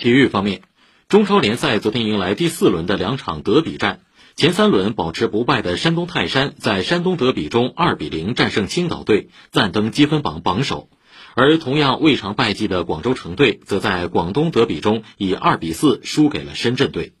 体育方面中超联赛昨天迎来第四轮的两场德比战。前三轮保持不败的山东泰山在山东德比中二比零战胜青岛队暂登积分榜榜首。而同样未尝败绩的广州城队则在广东德比中以二比四输给了深圳队。